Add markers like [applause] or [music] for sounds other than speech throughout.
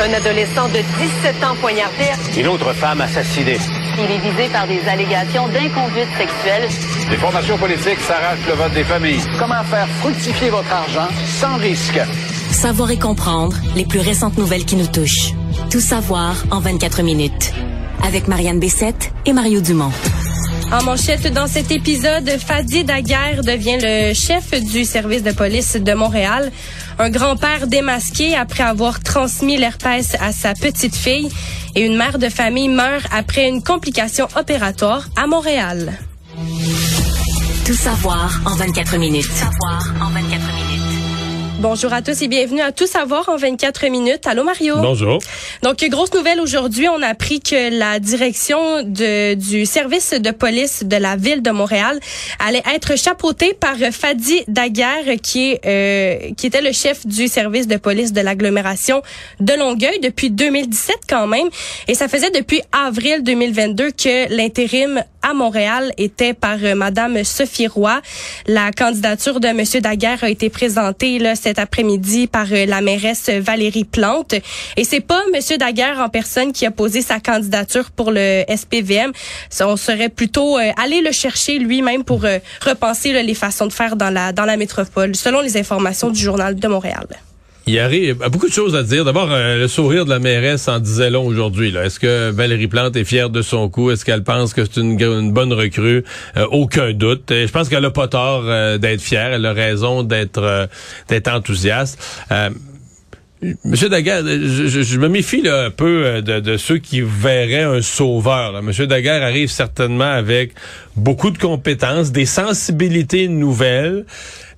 Un adolescent de 17 ans poignardé. Une autre femme assassinée. Il est visé par des allégations d'inconduite sexuelle. Les formations politiques s'arrachent le vote des familles. Comment faire fructifier votre argent sans risque? Savoir et comprendre les plus récentes nouvelles qui nous touchent. Tout savoir en 24 minutes. Avec Marianne Bessette et Mario Dumont. En manchette dans cet épisode, Fadi Daguerre devient le chef du service de police de Montréal. Un grand-père démasqué après avoir transmis l'herpès à sa petite fille et une mère de famille meurt après une complication opératoire à Montréal. Tout savoir en 24 minutes. Tout savoir en 24 minutes. Bonjour à tous et bienvenue à Tout savoir en 24 minutes. Allô Mario. Bonjour. Donc grosse nouvelle aujourd'hui, on a appris que la direction de, du service de police de la ville de Montréal allait être chapeautée par Fadi Daguerre qui est euh, qui était le chef du service de police de l'agglomération de Longueuil depuis 2017 quand même et ça faisait depuis avril 2022 que l'intérim à Montréal était par euh, madame Sophie Roy. La candidature de monsieur Daguerre a été présentée là cet après-midi par euh, la mairesse Valérie Plante. Et c'est pas Monsieur Daguerre en personne qui a posé sa candidature pour le SPVM. On serait plutôt euh, allé le chercher lui-même pour euh, repenser les façons de faire dans la dans la métropole, selon les informations du journal de Montréal. Il arrive a beaucoup de choses à dire. D'abord, le sourire de la mairesse en disait long aujourd'hui. Est-ce que Valérie Plante est fière de son coup? Est-ce qu'elle pense que c'est une, bonne recrue? aucun doute. je pense qu'elle a pas tort d'être fière. Elle a raison d'être enthousiaste. Monsieur Daguerre, je, me méfie un peu de, de, ceux qui verraient un sauveur. Là. Monsieur Daguerre arrive certainement avec beaucoup de compétences, des sensibilités nouvelles,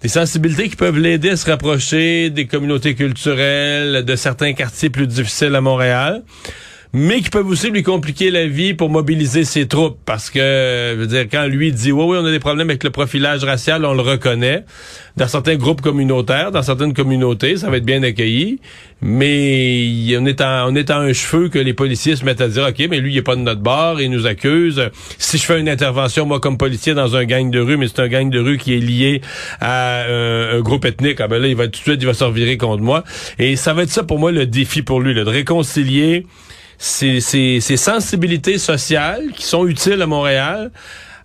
des sensibilités qui peuvent l'aider à se rapprocher des communautés culturelles, de certains quartiers plus difficiles à Montréal mais qui peuvent aussi lui compliquer la vie pour mobiliser ses troupes. Parce que, je veux dire, quand lui dit, oui, oui, on a des problèmes avec le profilage racial, on le reconnaît. Dans certains groupes communautaires, dans certaines communautés, ça va être bien accueilli. Mais on est en, on est en un cheveu que les policiers se mettent à dire, OK, mais lui, il est pas de notre bord, il nous accuse. Si je fais une intervention, moi, comme policier, dans un gang de rue, mais c'est un gang de rue qui est lié à euh, un groupe ethnique, ah ben là, il va tout de suite, il va se revirer contre moi. Et ça va être ça, pour moi, le défi pour lui, là, de réconcilier ces, ces, ces, sensibilités sociales qui sont utiles à Montréal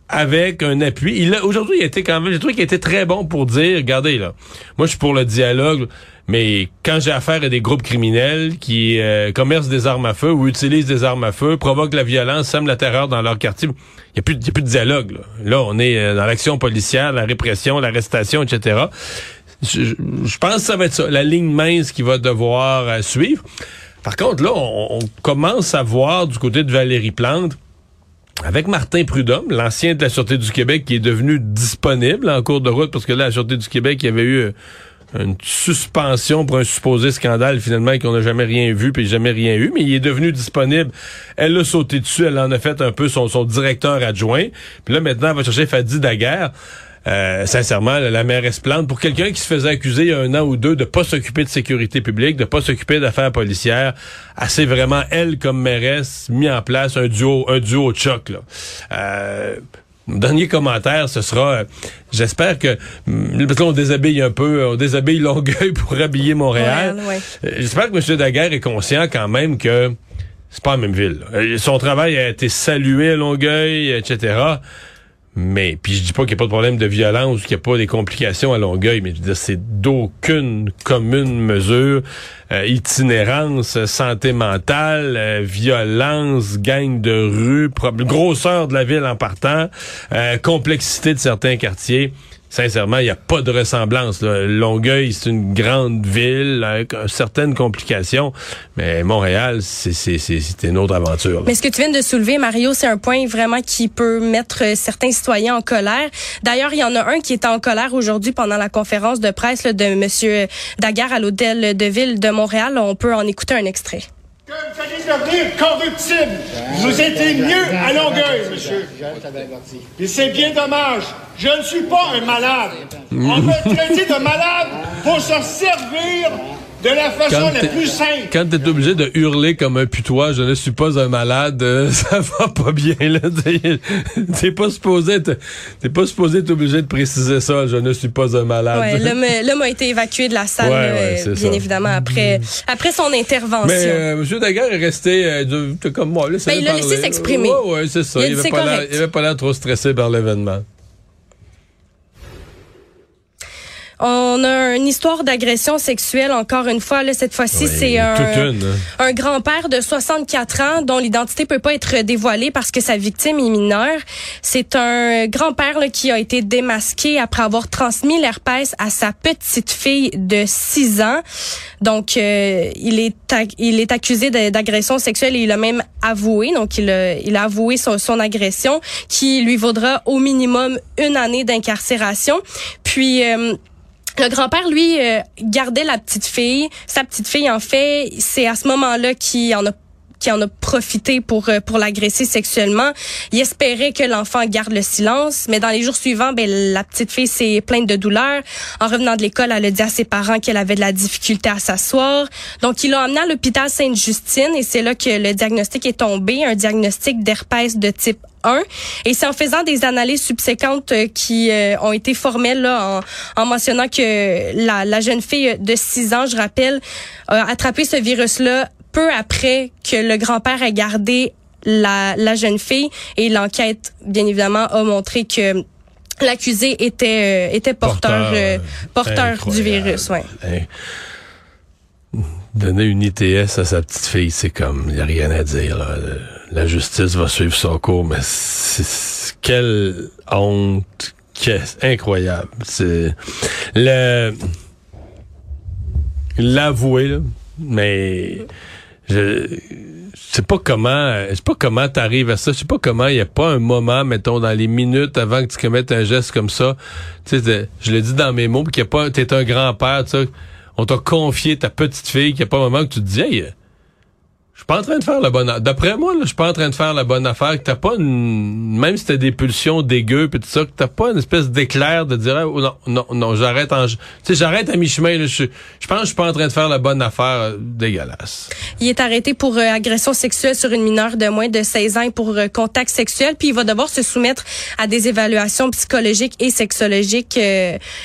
avec un appui. Il aujourd'hui, il a été quand même, j'ai trouvé qu'il était très bon pour dire, regardez là, moi je suis pour le dialogue, mais quand j'ai affaire à des groupes criminels qui euh, commercent des armes à feu ou utilisent des armes à feu, provoquent la violence, sèment la terreur dans leur quartier, il y a plus, a plus de dialogue. Là, là on est euh, dans l'action policière, la répression, l'arrestation, etc. Je, je, pense que ça va être ça, la ligne mince qui va devoir euh, suivre. Par contre, là, on, commence à voir du côté de Valérie Plante, avec Martin Prudhomme, l'ancien de la Sûreté du Québec, qui est devenu disponible en cours de route, parce que là, la Sûreté du Québec, il y avait eu euh, une suspension pour un supposé scandale, finalement, qu'on n'a jamais rien vu, puis jamais rien eu, mais il est devenu disponible. Elle a sauté dessus, elle en a fait un peu son, son directeur adjoint. Puis là, maintenant, elle va chercher Fadi Daguerre. Euh, sincèrement, la mairesse Plante, pour quelqu'un qui se faisait accuser il y a un an ou deux de pas s'occuper de sécurité publique, de pas s'occuper d'affaires policières, assez vraiment, elle, comme mairesse, mis en place un duo, un duo de choc, là. Euh, Dernier commentaire, ce sera, euh, j'espère que, mm, parce qu'on déshabille un peu, on déshabille Longueuil [laughs] pour habiller Montréal. Euh, j'espère que M. Daguerre est conscient quand même que c'est pas la même ville. Son travail a été salué à Longueuil, etc. Mais puis je dis pas qu'il n'y a pas de problème de violence, qu'il n'y a pas des complications à Longueuil, mais je veux dire, c'est d'aucune commune mesure. Euh, itinérance, santé mentale, euh, violence, gang de rue, grosseur de la ville en partant, euh, complexité de certains quartiers sincèrement, il n'y a pas de ressemblance. Longueuil, c'est une grande ville avec certaines complications, mais Montréal, c'est une autre aventure. Mais ce que tu viens de soulever, Mario, c'est un point vraiment qui peut mettre certains citoyens en colère. D'ailleurs, il y en a un qui est en colère aujourd'hui pendant la conférence de presse de M. Daguerre à l'hôtel de ville de Montréal. On peut en écouter un extrait. Que vous allez devenir corruptible. Vous étiez mieux à Longueuil, monsieur. Et c'est bien dommage. Je ne suis pas un malade. On me traiter de malade pour se servir de la façon Quand la plus simple. Quand t'es obligé de hurler comme un putois, je ne suis pas un malade, euh, [laughs] ça va pas bien, là. [laughs] T'es- pas supposé être, t'es pas supposé être obligé de préciser ça, je ne suis pas un malade. Ouais, [laughs] l'homme, a été évacué de la salle, Ouais, là, ouais, c'est bien ça. évidemment, après, après son intervention. Mais euh, M. Daguerre est resté euh, comme moi. Ben, il l'a laissé s'exprimer. Ouais, ouais, c'est ça. Il a Il, avait pas correct. il avait pas l'air trop stressé par l'événement. On a une histoire d'agression sexuelle, encore une fois. Là, cette fois-ci, Oui, c'est un, hein. un grand-père de 64 ans dont l'identité peut pas être dévoilée parce que sa victime est mineure. C'est un grand-père qui a été démasqué après avoir transmis l'herpès à sa petite fille de 6 ans. Donc, euh, il est il est accusé d'agression sexuelle et il a même avoué. Donc, il a, il a avoué son, son agression qui lui vaudra au minimum une année d'incarcération. Puis euh, le grand-père, lui, euh, gardait la petite fille. Sa petite fille, en fait, c'est à ce moment-là qu'il en a en a profité pour euh, pour l'agresser sexuellement. Il espérait que l'enfant garde le silence, mais dans les jours suivants, ben la petite fille s'est plainte de douleur. En revenant de l'école, elle a dit à ses parents qu'elle avait de la difficulté à s'asseoir. Donc ils l'ont emmenée à l'hôpital Sainte-Justine et c'est là que le diagnostic est tombé, un diagnostic d'herpès de type 1. Et c'est en faisant des analyses subséquentes euh, qui euh, ont été formelles là, en, en mentionnant que la, la jeune fille de 6 ans, je rappelle, a attrapé ce virus-là peu après que le grand-père ait gardé la, la jeune fille. Et l'enquête, bien évidemment, a montré que l'accusé était, euh, était porteur, porteur du virus. Ouais. Donner une ITS à sa petite fille, c'est comme, il n'y a rien à dire. là. La justice va suivre son cours, mais c'est, quelle honte, qu'est- incroyable. C'est le l'avouer, mais je sais pas comment, je sais pas comment t'arrives à ça. Je sais pas comment il y a pas un moment, mettons, dans les minutes avant que tu commettes un geste comme ça. Tu sais, je l'ai dit dans mes mots, qu'il y a pas, t'es un grand-père, tu sais, on t'a confié ta petite fille, qu'il y a pas un moment que tu te dis, hey, je suis pas en train de faire la bonne. D'après moi, je suis pas en train de faire la bonne affaire, t'as pas une, même si t'as des pulsions dégueu puis tout ça, que t'as pas une espèce d'éclair de dire, oh, non, non, non, j'arrête en, tu sais, j'arrête à mi-chemin, je, je pense que je suis pas en train de faire la bonne affaire euh, dégueulasse. Il est arrêté pour euh, agression sexuelle sur une mineure de moins de 16 ans et pour euh, contact sexuel. Puis il va devoir se soumettre à des évaluations psychologiques et sexologiques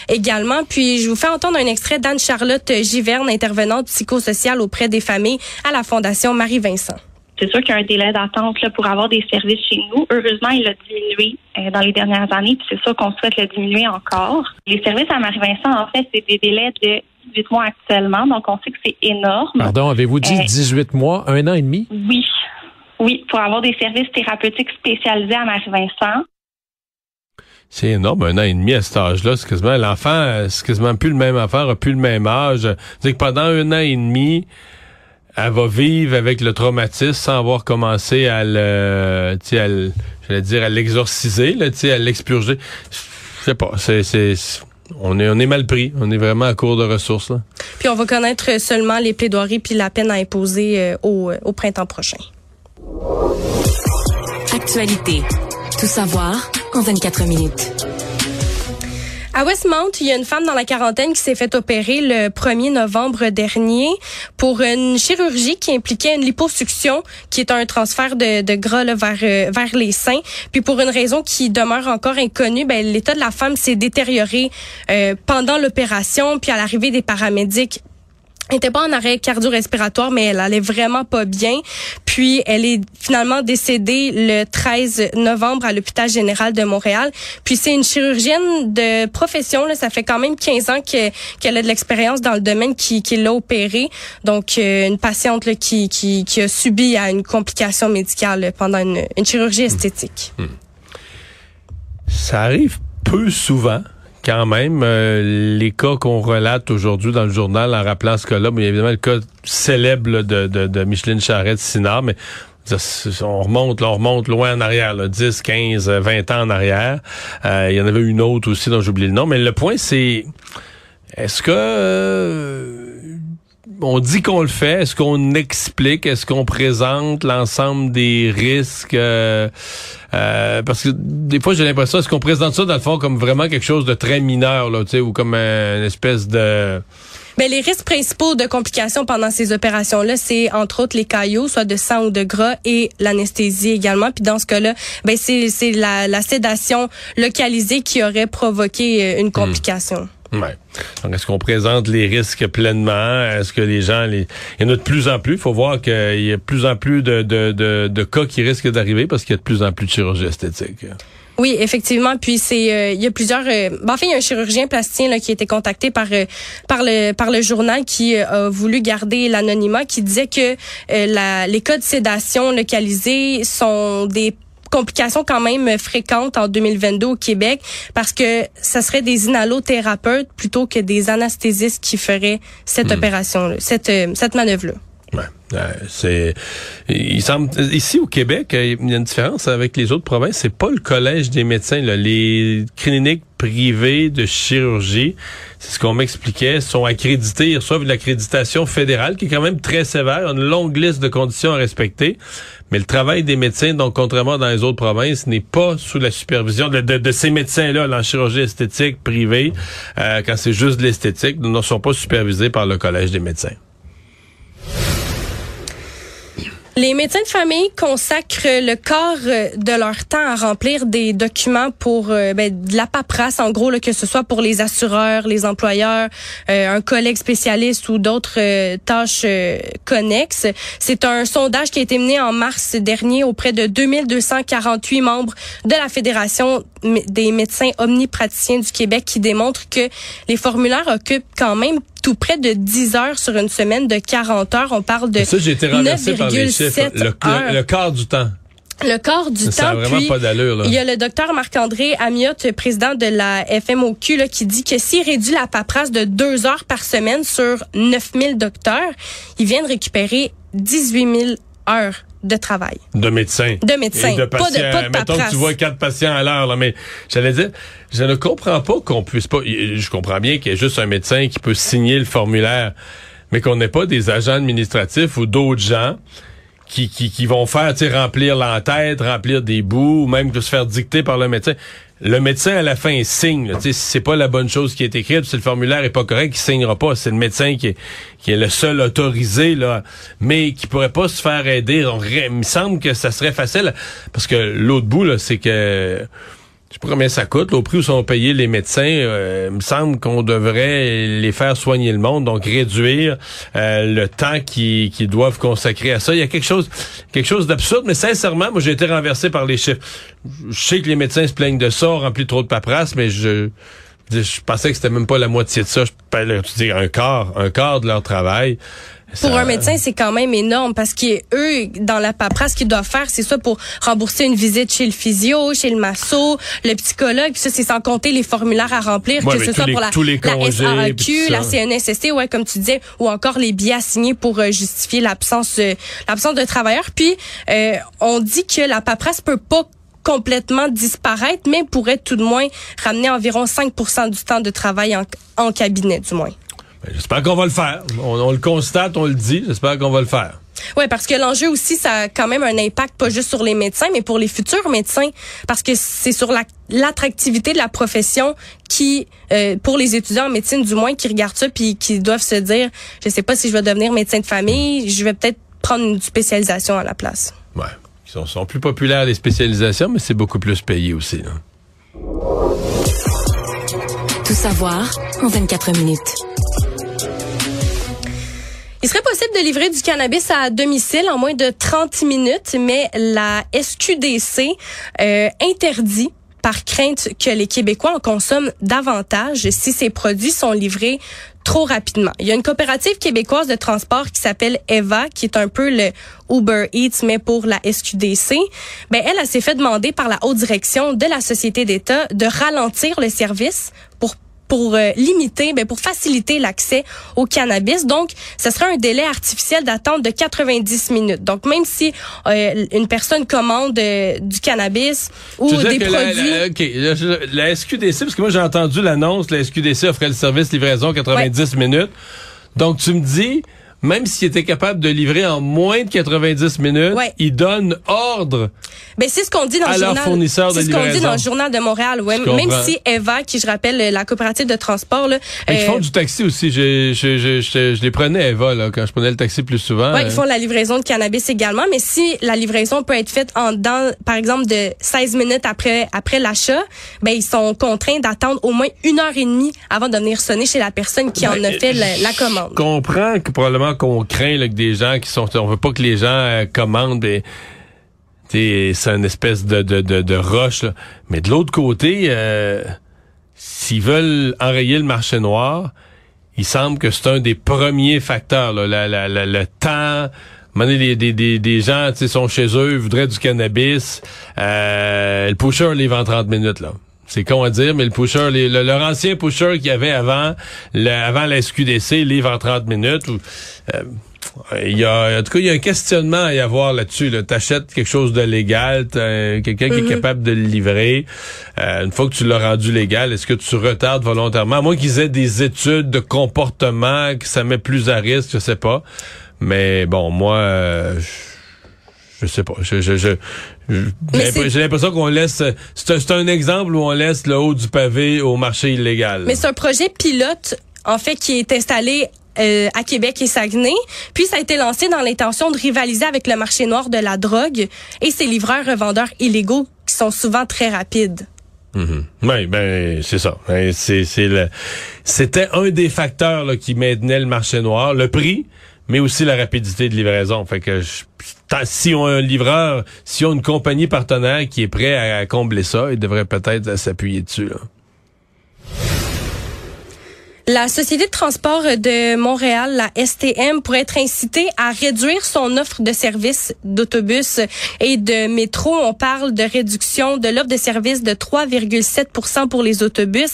également. Puis je vous fais entendre un extrait d'Anne-Charlotte Giverne, intervenante psychosociale auprès des familles à la Fondation Marie-Vincent. C'est sûr qu'il y a un délai d'attente là, pour avoir des services chez nous. Heureusement, il a diminué euh, dans les dernières années, puis c'est sûr qu'on souhaite le diminuer encore. Les services à Marie-Vincent, en fait, c'est des délais de 18 mois actuellement, donc on sait que c'est énorme. Pardon, avez-vous dit Euh, 18 mois, un an et demi? Oui. Oui, pour avoir des services thérapeutiques spécialisés à Marie-Vincent. C'est énorme, un an et demi à cet âge-là. C'est quasiment, l'enfant, euh, c'est quasiment plus le même affaire, a plus le même âge. C'est que pendant un an et demi, elle va vivre avec le traumatisme sans avoir commencé à le, tu sais, à le- j'allais dire, à l'exorciser, là, tu sais, à l'expurger. Je sais pas, c'est, c'est, c'est- on est, on est mal pris. On est vraiment à court de ressources, là. Puis on va connaître seulement les plaidoiries puis la peine à imposer euh, au, au printemps prochain. Actualité. Tout savoir en 24 minutes. À Westmount, il y a une femme dans la quarantaine qui s'est fait opérer le 1er novembre dernier pour une chirurgie qui impliquait une liposuction, qui est un transfert de, de gras euh, vers les seins. Puis pour une raison qui demeure encore inconnue, ben, l'état de la femme s'est détérioré euh, pendant l'opération. Puis à l'arrivée des paramédics, elle était pas en arrêt cardio-respiratoire, mais elle allait vraiment pas bien. Puis, elle est finalement décédée le 13 novembre à l'hôpital général de Montréal. Puis, c'est une chirurgienne de profession. Là, ça fait quand même 15 ans que- qu'elle a de l'expérience dans le domaine qui, l'a opérée. Donc, euh, une patiente là, qui, a subi à une complication médicale pendant une, une chirurgie esthétique. Ça arrive peu souvent. Quand même, euh, les cas qu'on relate aujourd'hui dans le journal en rappelant ce cas-là, mais évidemment le cas célèbre de, de, de Micheline Charette-Sinard, mais ça, c'est- on remonte, là, on remonte loin en arrière, là, 10, 15, 20 ans en arrière. Euh, il y en avait une autre aussi dont j'oublie le nom. Mais le point, c'est est-ce que euh, on dit qu'on le fait, est-ce qu'on explique, est-ce qu'on présente l'ensemble des risques? Euh, euh, parce que des fois j'ai l'impression est-ce qu'on présente ça dans le fond comme vraiment quelque chose de très mineur là, tu sais, ou comme une espèce de Mais les risques principaux de complications pendant ces opérations-là, c'est entre autres les caillots, soit de sang ou de gras, et l'anesthésie également. Puis dans ce cas-là, ben c'est c'est la, la sédation localisée qui aurait provoqué euh, une complication. Ouais. Donc, est-ce qu'on présente les risques pleinement? Est-ce que les gens, il y en a de plus en plus. Il faut voir qu'il y a de plus en plus de, de, de, de cas qui risquent d'arriver parce qu'il y a de plus en plus de chirurgie esthétique. Oui, effectivement. Puis c'est, euh, il y a plusieurs. Euh, ben, en fait, il y a un chirurgien plasticien là, qui a été contacté par euh, par le par le journal qui a voulu garder l'anonymat, qui disait que les cas de sédation localisés sont des complications quand même fréquentes en 2022 au Québec parce que ça serait des inhalothérapeutes plutôt que des anesthésistes qui feraient cette hmm. opération, cette cette manœuvre là. Euh, c'est, il semble ici au Québec, euh, il y a une différence avec les autres provinces. C'est pas le collège des médecins. Les cliniques privées de chirurgie, c'est ce qu'on m'expliquait, sont accréditées. Ils reçoivent l'accréditation fédérale qui est quand même très sévère, une longue liste de conditions à respecter. Mais le travail des médecins, donc contrairement dans les autres provinces, n'est pas sous la supervision de, de, ces médecins-là, en chirurgie esthétique privée, euh, quand c'est juste de l'esthétique, ne sont pas supervisés par le collège des médecins. Les médecins de famille consacrent le quart euh, de leur temps à remplir des documents pour euh, ben, de la paperasse, en gros, là, que ce soit pour les assureurs, les employeurs, euh, un collègue spécialiste ou d'autres tâches connexes. C'est un sondage qui a été mené en mars dernier auprès de 2248 membres de la Fédération des médecins omnipraticiens du Québec qui démontre que les formulaires occupent quand même tout près de 10 heures sur une semaine de 40 heures. On parle de Ça, j'ai été renversé par les chiffres. Le, le, quart du temps. Le quart du ça temps. vraiment puis, pas d'allure. Il y a le docteur Marc-André Amiot, président de la FMOQ, là, qui dit que s'il réduit la paperasse de deux heures par semaine sur 9000 docteurs, il vient de récupérer 18 000 heures de travail. De médecins. De médecins. de patients. Pas de, pas de Mettons que tu vois quatre patients à l'heure, là, mais j'allais dire, je ne comprends pas qu'on puisse pas, je comprends bien qu'il y ait juste un médecin qui peut signer le formulaire, mais qu'on n'ait pas des agents administratifs ou d'autres gens qui, qui, qui vont faire, tu remplir l'entête, remplir des bouts, ou même se faire dicter par le médecin le médecin à la fin signe. Si c'est pas la bonne chose qui est écrite, si le formulaire est pas correct, il signera pas. C'est le médecin qui est, le seul autorisé là, mais qui pourrait pas se faire aider. il me semble que ça serait facile parce que l'autre bout là, c'est que je combien ça coûte, au prix où sont payés les médecins, euh, il me semble qu'on devrait les faire soigner le monde, donc réduire euh, le temps qu'ils doivent consacrer à ça. Il y a quelque chose quelque chose d'absurde, mais sincèrement, moi j'ai été renversé par les chiffres. Je sais que les médecins se plaignent de ça, rempli trop de paperasse, mais je je pensais que c'était même pas la moitié de ça. Je peux tu dis un quart, un quart de leur travail. Pour un médecin, c'est quand même énorme parce qu'eux, dans la paperasse, ce qu'ils doivent faire, c'est ça pour rembourser une visite chez le physio, chez le masso, le psychologue, puis ça, c'est sans compter les formulaires à remplir, que ce soit pour la, la SAQ, la CNSST, ouais, comme tu disais, ou encore les billets à signer pour euh, justifier l'absence euh, l'absence de travailleurs. Puis, euh, on dit que la paperasse peut pas complètement disparaître, mais pourrait tout de moins ramener environ 5% du temps de travail en, en cabinet, du moins. Ben, j'espère qu'on va le faire. On, le constate, on le dit. J'espère qu'on va le faire. Oui, parce que l'enjeu aussi, ça a quand même un impact pas juste sur les médecins, mais pour les futurs médecins, parce que c'est sur l'attractivité de la profession qui, euh, pour les étudiants en médecine du moins, qui regardent ça puis qui doivent se dire, je sais pas si je vais devenir médecin de famille, je vais peut-être prendre une spécialisation à la place. Ouais, ils sont, sont plus populaires les spécialisations, mais c'est beaucoup plus payé aussi. Tout savoir en 24 minutes. Il serait possible de livrer du cannabis à domicile en moins de 30 minutes, mais la SQDC euh, interdit par crainte que les Québécois en consomment davantage si ces produits sont livrés trop rapidement. Il y a une coopérative québécoise de transport qui s'appelle EVA, qui est un peu le Uber Eats, mais pour la SQDC. Ben, elle, elle s'est fait demander par la haute direction de la Société d'État de ralentir le service pour pour euh, limiter, ben, pour faciliter l'accès au cannabis. Donc, ce serait un délai artificiel d'attente de 90 minutes. Donc, même si euh, une personne commande euh, du cannabis ou des produits... La, la, SQDC, parce que moi j'ai entendu l'annonce, la SQDC offrait le service livraison 90 minutes. Donc, tu me dis même s'il était capable de livrer en moins de 90 minutes, il donne ordre Ben c'est ce qu'on dit dans À le leur journal. fournisseur de C'est ce qu'on dit dans le journal de Montréal. Ouais. Je comprends. Même si Eva, qui je rappelle, la coopérative de transport, là, Ils euh, font du taxi aussi. Je, je, je, je, je les prenais, Eva, là, quand je prenais le taxi plus souvent. Ouais, Euh, ils font la livraison de cannabis également, mais si la livraison peut être faite en dans, par exemple, de 16 minutes après après l'achat, ben ils sont contraints d'attendre au moins une heure et demie avant de venir sonner chez la personne qui en a Ben, fait la, la commande. Je comprends que probablement qu'on craint là, que des gens qui sont... On veut pas que les gens euh, commandent, c'est une espèce de, de, de, de roche. là. Mais de l'autre côté, euh, s'ils veulent enrayer le marché noir, il semble que c'est un des premiers facteurs. Là, la, la, le temps... Des, des, des, des gens sont chez eux, voudraient du cannabis. Euh, le pusher livre en 30 minutes. là. C'est con à dire, mais le pusher, les- le- leur ancien pusher qu'il y avait avant, le- avant la SQDC, livre en 30 minutes. euh, il y a, en tout cas, il y a un questionnement à y avoir là-dessus. Là. T'achètes quelque chose de légal, t'as quelqu'un qui est capable de le livrer. Euh, une fois que tu l'as rendu légal, est-ce que tu retardes volontairement? À moins qu'ils aient des études de comportement, que ça met plus à risque, je sais pas. Mais bon, moi, euh, je, je sais pas. Je, je, je, j'ai l'impression qu'on laisse. C'est un, exemple où on laisse le haut du pavé au marché illégal. Mais c'est un projet pilote, en fait, qui est installé euh, à Québec et Saguenay. Puis ça a été lancé dans l'intention de rivaliser avec le marché noir de la drogue et ces livreurs revendeurs illégaux qui sont souvent très rapides. Oui, ben c'est ça. Ben, C'est c'était un des facteurs là, qui maintenait le marché noir, le prix, mais aussi la rapidité de livraison. Fait que je- si on a un livreur, si on a une compagnie partenaire qui est prêt à, combler ça, il devrait peut-être s'appuyer dessus. La Société de transport de Montréal, la STM, pourrait être incitée à réduire son offre de services d'autobus et de métro. On parle de réduction de l'offre de services de 3,7% pour les autobus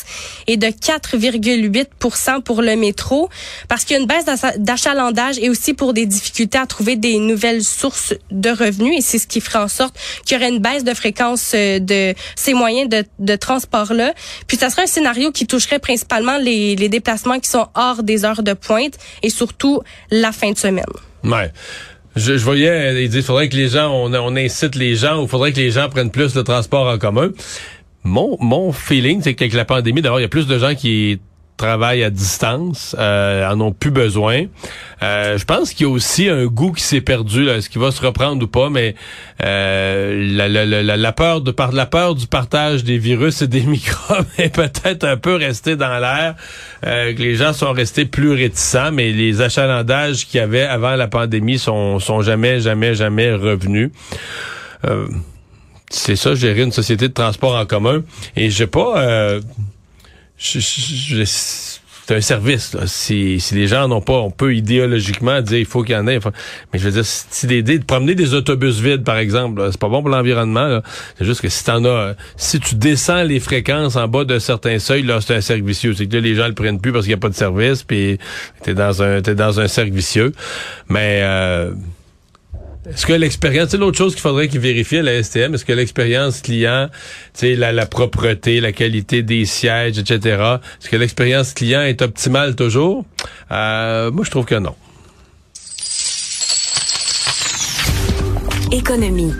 et de 4,8% pour le métro parce qu'il y a une baisse d'achalandage et aussi pour des difficultés à trouver des nouvelles sources de revenus et c'est ce qui ferait en sorte qu'il y aurait une baisse de fréquence euh, de ces moyens de, de transport-là. Puis ça serait un scénario qui toucherait principalement les, les déplacements qui sont hors des heures de pointe et surtout la fin de semaine. Ouais. Je, je voyais, euh, il dit, faudrait que les gens, on, incite les gens, ou faudrait que les gens prennent plus le transport en commun. Mon, mon feeling, c'est qu'avec la pandémie, d'abord, il y a plus de gens qui travaillent à distance, euh, en ont plus besoin. Euh, je pense qu'il y a aussi un goût qui s'est perdu, est-ce qu'il va se reprendre ou pas, mais euh, la, la, la, la peur de par la peur du partage des virus et des [laughs] microbes est peut-être un peu restée dans l'air, euh, que les gens sont restés plus réticents, mais les achalandages qu'il y avait avant la pandémie sont, sont jamais, jamais, jamais revenus. Euh, c'est ça, gérer une société de transport en commun. Et j'ai pas... Euh, c'est un service. Là. Si, si les gens n'ont pas, on peut idéologiquement dire il faut qu'il y en ait. Mais je veux dire, si l'idée de promener des autobus vides, par exemple, c'est pas bon pour l'environnement. C'est juste que si t'en as, si tu descends les fréquences en bas d'un certain seuil, là, c'est un cercle vicieux. C'est que là, les gens le prennent plus parce qu'il n'y a pas de service, puis t'es dans un, t'es dans un cercle vicieux. Mais euh, est-ce que l'expérience, c'est l'autre chose qu'il faudrait qu'ils vérifient à la STM, est-ce que l'expérience client, la, la propreté, la qualité des sièges, etc., est-ce que l'expérience client est optimale toujours? Euh, moi, je trouve que non. Économie.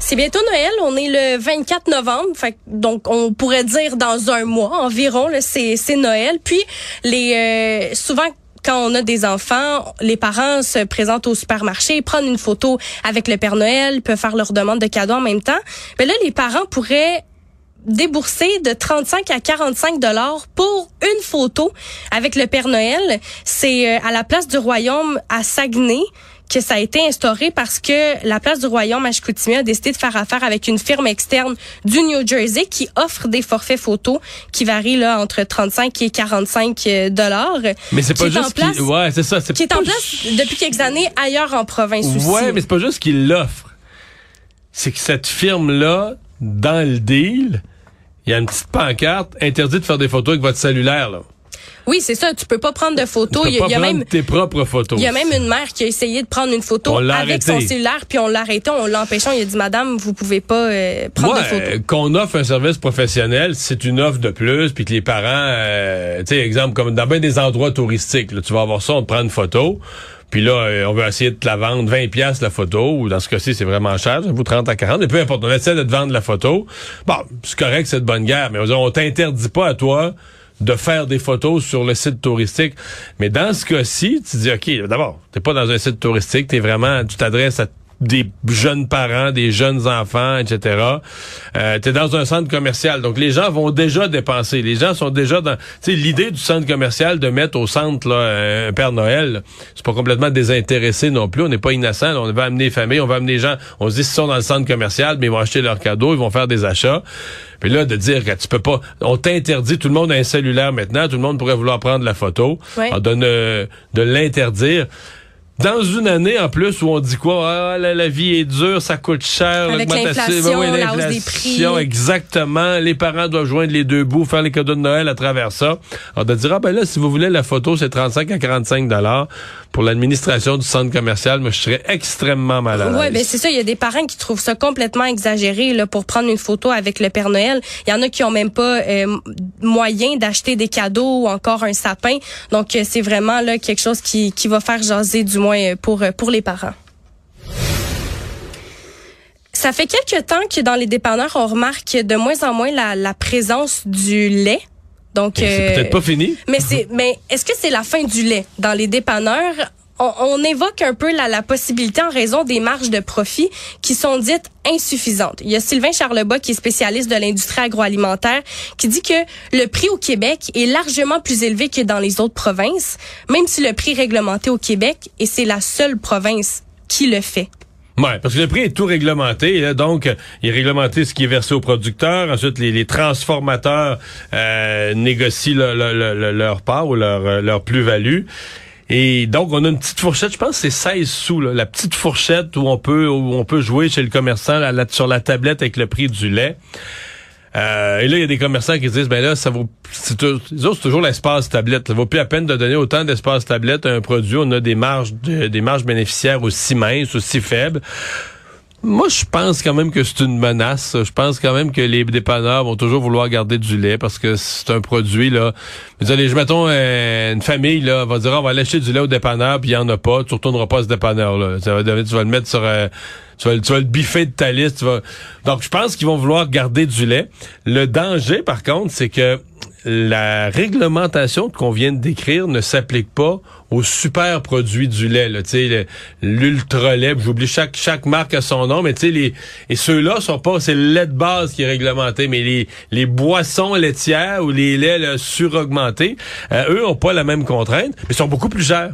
C'est bientôt Noël, on est le 24 novembre, fait, donc on pourrait dire dans un mois environ, c'est Noël. Puis les euh, souvent quand on a des enfants, les parents se présentent au supermarché, prennent une photo avec le Père Noël, peuvent faire leur demande de cadeaux en même temps. Mais là, les parents pourraient débourser de 35 à 45 dollars pour une photo avec le Père Noël. C'est euh, à la place du Royaume à Saguenay que ça a été instauré parce que la place du Royaume à Chicoutimi a décidé de faire affaire avec une firme externe du New Jersey qui offre des forfaits photos qui varient là entre 35 et 45 dollars. Mais c'est pas juste place- ouais, c'est ça, c'est Qui est en place depuis quelques années ailleurs en province aussi. Ouais, mais c'est pas juste qu'il l'offre. C'est que cette firme-là, dans le deal, il y a une petite pancarte interdit de faire des photos avec votre cellulaire, là. Oui, c'est ça. Tu peux pas prendre de photos. Tu peux Il y a- pas il y a prendre même tes propres photos. Il y a même une mère qui a essayé de prendre une photo On avec arrêté. son cellulaire, puis on l'a arrêté, on l'a empêché. Il a dit, Madame, vous pouvez pas euh, prendre de photos. euh, qu'on offre un service professionnel, c'est une offre de plus, puis que les parents, euh, tu sais, exemple, comme dans bien des endroits touristiques, là, tu vas avoir ça, on te prend une photo. Puis là, euh, on veut essayer de te la vendre 20 pièces la photo, ou dans ce cas-ci, c'est vraiment cher, ça vaut 30 à 40, mais peu importe, on essaie de te vendre la photo. Bon, c'est correct, c'est de bonne guerre, mais on, on t'interdit pas à toi de faire des photos sur le site touristique. Mais dans ce cas-ci, tu dis, OK, d'abord, t'es pas dans un site touristique, t'es vraiment, tu t'adresses à des jeunes parents, des jeunes enfants, etc. Euh, tu es dans un centre commercial, donc les gens vont déjà dépenser. Les gens sont déjà dans... Tu sais, l'idée du centre commercial de mettre au centre là, un Père Noël, c'est pas complètement désintéressé non plus. On n'est pas innocent. on va amener les familles, on va amener les gens. On se dit, s'ils sont dans le centre commercial, mais ils vont acheter leurs cadeaux, ils vont faire des achats. Puis là, de dire que tu peux pas... On t'interdit, tout le monde a un cellulaire maintenant, tout le monde pourrait vouloir prendre la photo. On donne euh, de l'interdire. Dans une année, en plus, où on dit quoi? Ah, la, vie est dure, ça coûte cher. Avec l'inflation, la hausse des prix. Exactement. Les parents doivent joindre les deux bouts, faire les cadeaux de Noël à travers ça. On de dire, ah ben là, si vous voulez la photo, c'est 35 à 45 dollars pour l'administration du centre commercial. Moi, je serais extrêmement mal. Ouais, ben c'est ça. Il y a des parents qui trouvent ça complètement exagéré là, pour prendre une photo avec le Père Noël. Il y en a qui ont même pas euh, moyen d'acheter des cadeaux ou encore un sapin. Donc, euh, c'est vraiment là quelque chose qui, qui va faire jaser du moins pour, pour les parents. Ça fait quelques temps que dans les dépanneurs, on remarque de moins en moins la, la présence du lait. Donc, c'est peut-être pas fini. Mais c'est, [laughs] mais est-ce que c'est la fin du lait dans les dépanneurs? On, on, évoque un peu la, la, possibilité en raison des marges de profit qui sont dites insuffisantes. Il y a Sylvain Charlebois qui est spécialiste de l'industrie agroalimentaire qui dit que le prix au Québec est largement plus élevé que dans les autres provinces, même si le prix est réglementé au Québec et c'est la seule province qui le fait. Oui, parce que le prix est tout réglementé. donc, il est réglementé ce qui est versé aux producteurs. Ensuite, les, transformateurs euh, négocient leur part ou leur, leur plus-value. Et donc, on a une petite fourchette, je pense que c'est 16 sous, là, la petite fourchette où on peut où on peut jouer chez le commerçant sur la tablette avec le prix du lait. Euh, et là, il y a des commerçants qui disent, ben là, ça vaut, c'est toujours l'espace tablette. Ça vaut plus la peine de donner autant d'espace tablette à un produit. On a des marges, des marges bénéficiaires aussi minces, aussi faibles. Moi, je pense quand même que c'est une menace. Je pense quand même que les dépanneurs vont toujours vouloir garder du lait parce que c'est un produit, là. Vous allez, je mettons, euh, une famille, là, va dire, on va aller acheter du lait au dépanneur, puis il y en a pas. Tu retourneras pas ce dépanneur-là. Ça va, tu vas le mettre sur, euh, tu, vas, tu vas le biffer de ta liste. Donc, je pense qu'ils vont vouloir garder du lait. Le danger, par contre, c'est que la réglementation qu'on vient de décrire ne s'applique pas aux super produits du lait, là, l'ultra lait. J'oublie chaque chaque marque a son nom, mais tu sais les et ceux-là sont pas, c'est le lait de base qui est réglementé, mais les les boissons laitières ou les laits suraugmentés, euh, eux ont pas la même contrainte, mais sont beaucoup plus chers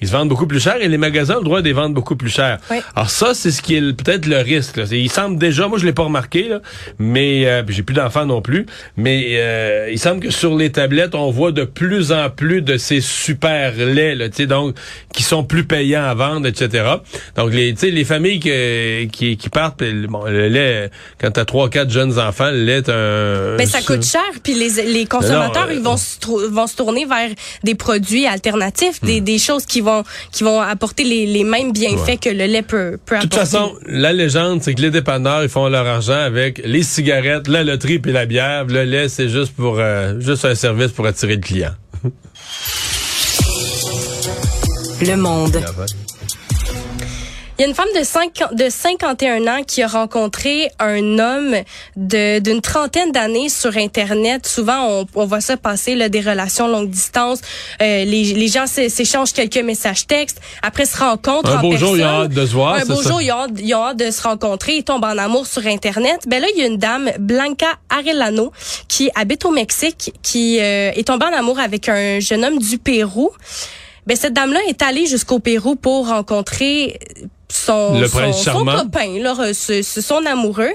ils se vendent beaucoup plus cher et les magasins ont le droit de les vendre beaucoup plus cher. Alors ça, c'est ce qui est peut-être le risque. Là. Il semble déjà, moi je l'ai pas remarqué, là, mais euh, j'ai plus d'enfants non plus, mais euh, il semble que sur les tablettes, on voit de plus en plus de ces super laits, là, donc qui sont plus payants à vendre, etc. Donc les, les familles qui, qui, partent, bon, le lait, quand t'as trois, quatre jeunes enfants, le lait est un. Mais ça coûte cher, puis les, les consommateurs, ils vont euh, se, vont se tourner vers des produits alternatifs, des, hmm. des choses qui vont qui vont apporter les, les mêmes bienfaits que le lait peut, peut apporter. De toute façon, la légende, c'est que les dépanneurs, ils font leur argent avec les cigarettes, la loterie et la bière. Le lait, c'est juste pour euh, juste un service pour attirer le client. Le monde. Il y a une femme de, 5, de 51 ans qui a rencontré un homme d'une trentaine d'années sur Internet. Souvent, on, on voit ça passer, là, des relations longue distance. Euh, les, les gens s'échangent quelques messages textes. Après, se rencontrent un beau jour, ils ont hâte de se voir. Un beau jour, ils ont, ils ont, hâte de se rencontrer. Ils tombent en amour sur Internet. Ben là, il y a une dame, Blanca Arellano, qui habite au Mexique, qui euh, est tombée en amour avec un jeune homme du Pérou. Ben, cette dame-là est allée jusqu'au Pérou pour rencontrer son, son, copain, là, son amoureux.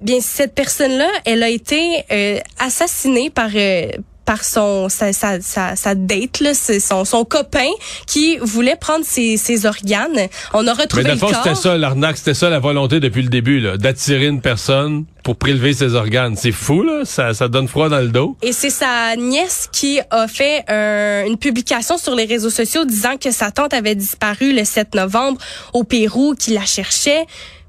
Bien, cette personne-là, elle a été euh, assassinée par euh, par son sa, sa, sa, date là, son, son copain qui voulait prendre ses, ses organes. On a retrouvé Mais le corps. c'était ça l'arnaque, c'était ça la volonté depuis le début là, d'attirer une personne pour prélever ses organes. C'est fou là, ça, ça donne froid dans le dos. Et c'est sa nièce qui a fait une publication sur les réseaux sociaux disant que sa tante avait disparu le 7 novembre au Pérou, qu'il la cherchait.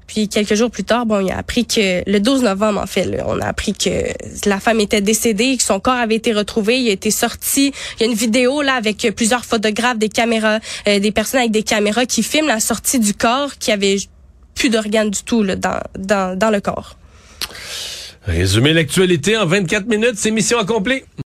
Puis quelques jours plus tard, bon, il a appris que le 12 novembre, en fait, on a appris que la femme était décédée, que son corps avait été retrouvé. Il a été sorti. Il y a une vidéo là avec plusieurs photographes, des caméras, euh, des personnes avec des caméras qui filment la sortie du corps, qui avait plus d'organes du tout là, dans, dans, dans le corps. Résumer l'actualité en 24 minutes, c'est mission accomplie.